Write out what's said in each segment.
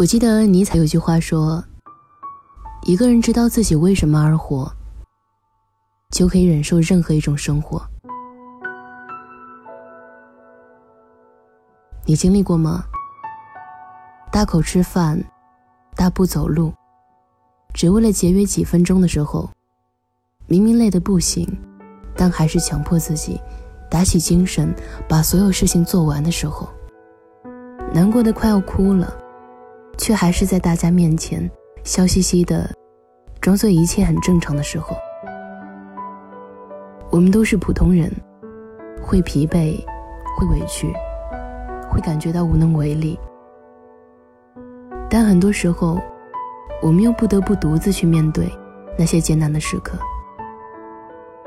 我记得尼采有句话说：“一个人知道自己为什么而活，就可以忍受任何一种生活。”你经历过吗？大口吃饭，大步走路，只为了节约几分钟的时候，明明累得不行，但还是强迫自己打起精神把所有事情做完的时候，难过的快要哭了。却还是在大家面前笑嘻嘻的，装作一切很正常的时候。我们都是普通人，会疲惫，会委屈，会感觉到无能为力。但很多时候，我们又不得不独自去面对那些艰难的时刻。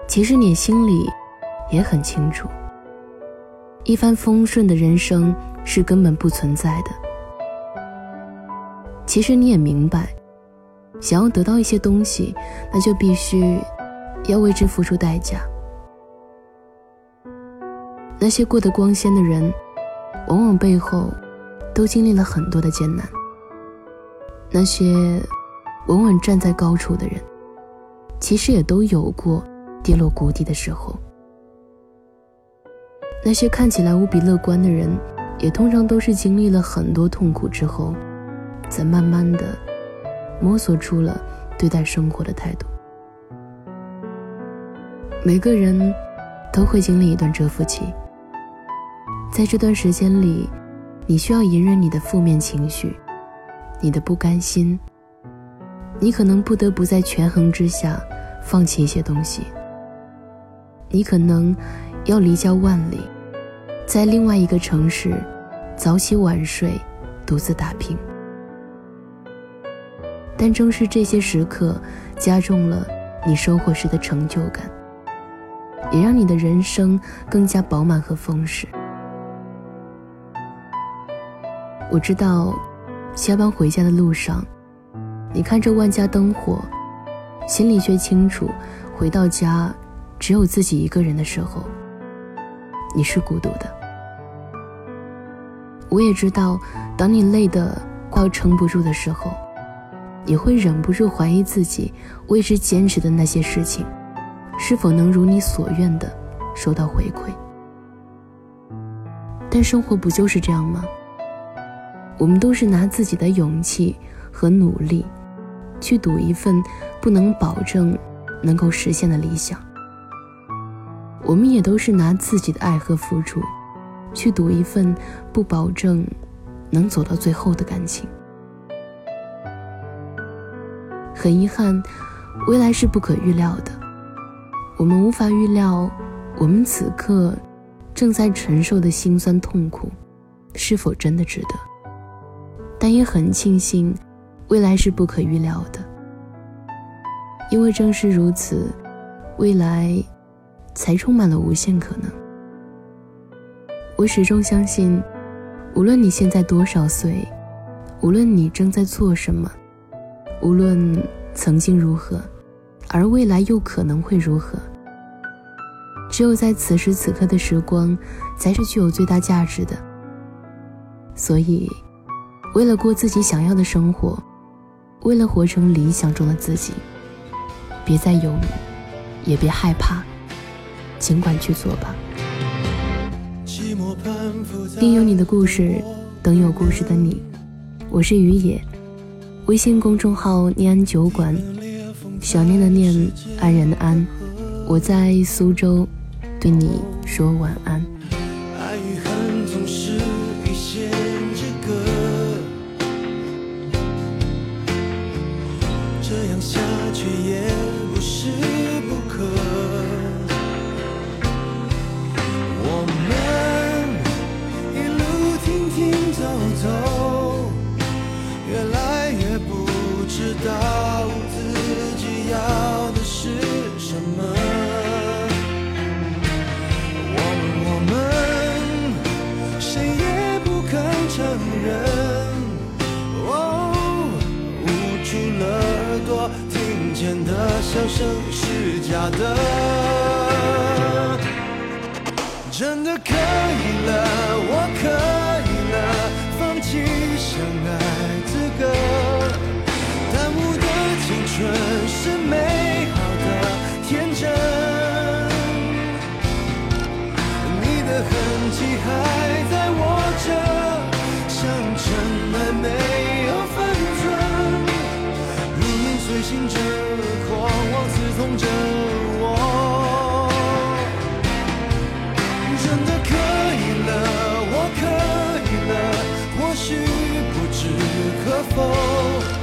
其实你心里也很清楚，一帆风顺的人生是根本不存在的。其实你也明白，想要得到一些东西，那就必须要为之付出代价。那些过得光鲜的人，往往背后都经历了很多的艰难。那些稳稳站在高处的人，其实也都有过跌落谷底的时候。那些看起来无比乐观的人，也通常都是经历了很多痛苦之后。才慢慢的摸索出了对待生活的态度。每个人都会经历一段蛰伏期，在这段时间里，你需要隐忍你的负面情绪，你的不甘心。你可能不得不在权衡之下放弃一些东西，你可能要离家万里，在另外一个城市早起晚睡，独自打拼。但正是这些时刻，加重了你收获时的成就感，也让你的人生更加饱满和丰实。我知道，下班回家的路上，你看着万家灯火，心里却清楚，回到家只有自己一个人的时候，你是孤独的。我也知道，当你累得快要撑不住的时候。也会忍不住怀疑自己为之坚持的那些事情，是否能如你所愿的收到回馈。但生活不就是这样吗？我们都是拿自己的勇气和努力，去赌一份不能保证能够实现的理想。我们也都是拿自己的爱和付出，去赌一份不保证能走到最后的感情。很遗憾，未来是不可预料的。我们无法预料，我们此刻正在承受的辛酸痛苦，是否真的值得。但也很庆幸，未来是不可预料的。因为正是如此，未来才充满了无限可能。我始终相信，无论你现在多少岁，无论你正在做什么。无论曾经如何，而未来又可能会如何？只有在此时此刻的时光，才是具有最大价值的。所以，为了过自己想要的生活，为了活成理想中的自己，别再犹豫，也别害怕，尽管去做吧。听有你的故事，等有故事的你。我是于野。微信公众号“念安酒馆”，想念的念，安然的安，我在苏州，对你说晚安。爱与恨总是一线之隔，这样下去也不是不可。承认。哦，捂住了耳朵，听见的笑声是假的，真的可以了，可否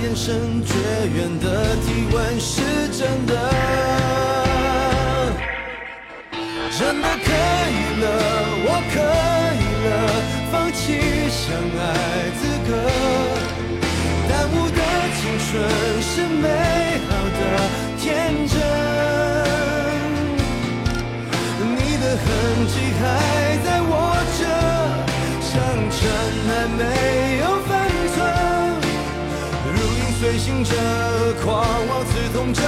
眼神绝缘的体温是真的真的可以了，我可以了，放弃相爱资格。耽误的青春是美如影随形着，狂妄刺痛着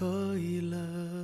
可以了。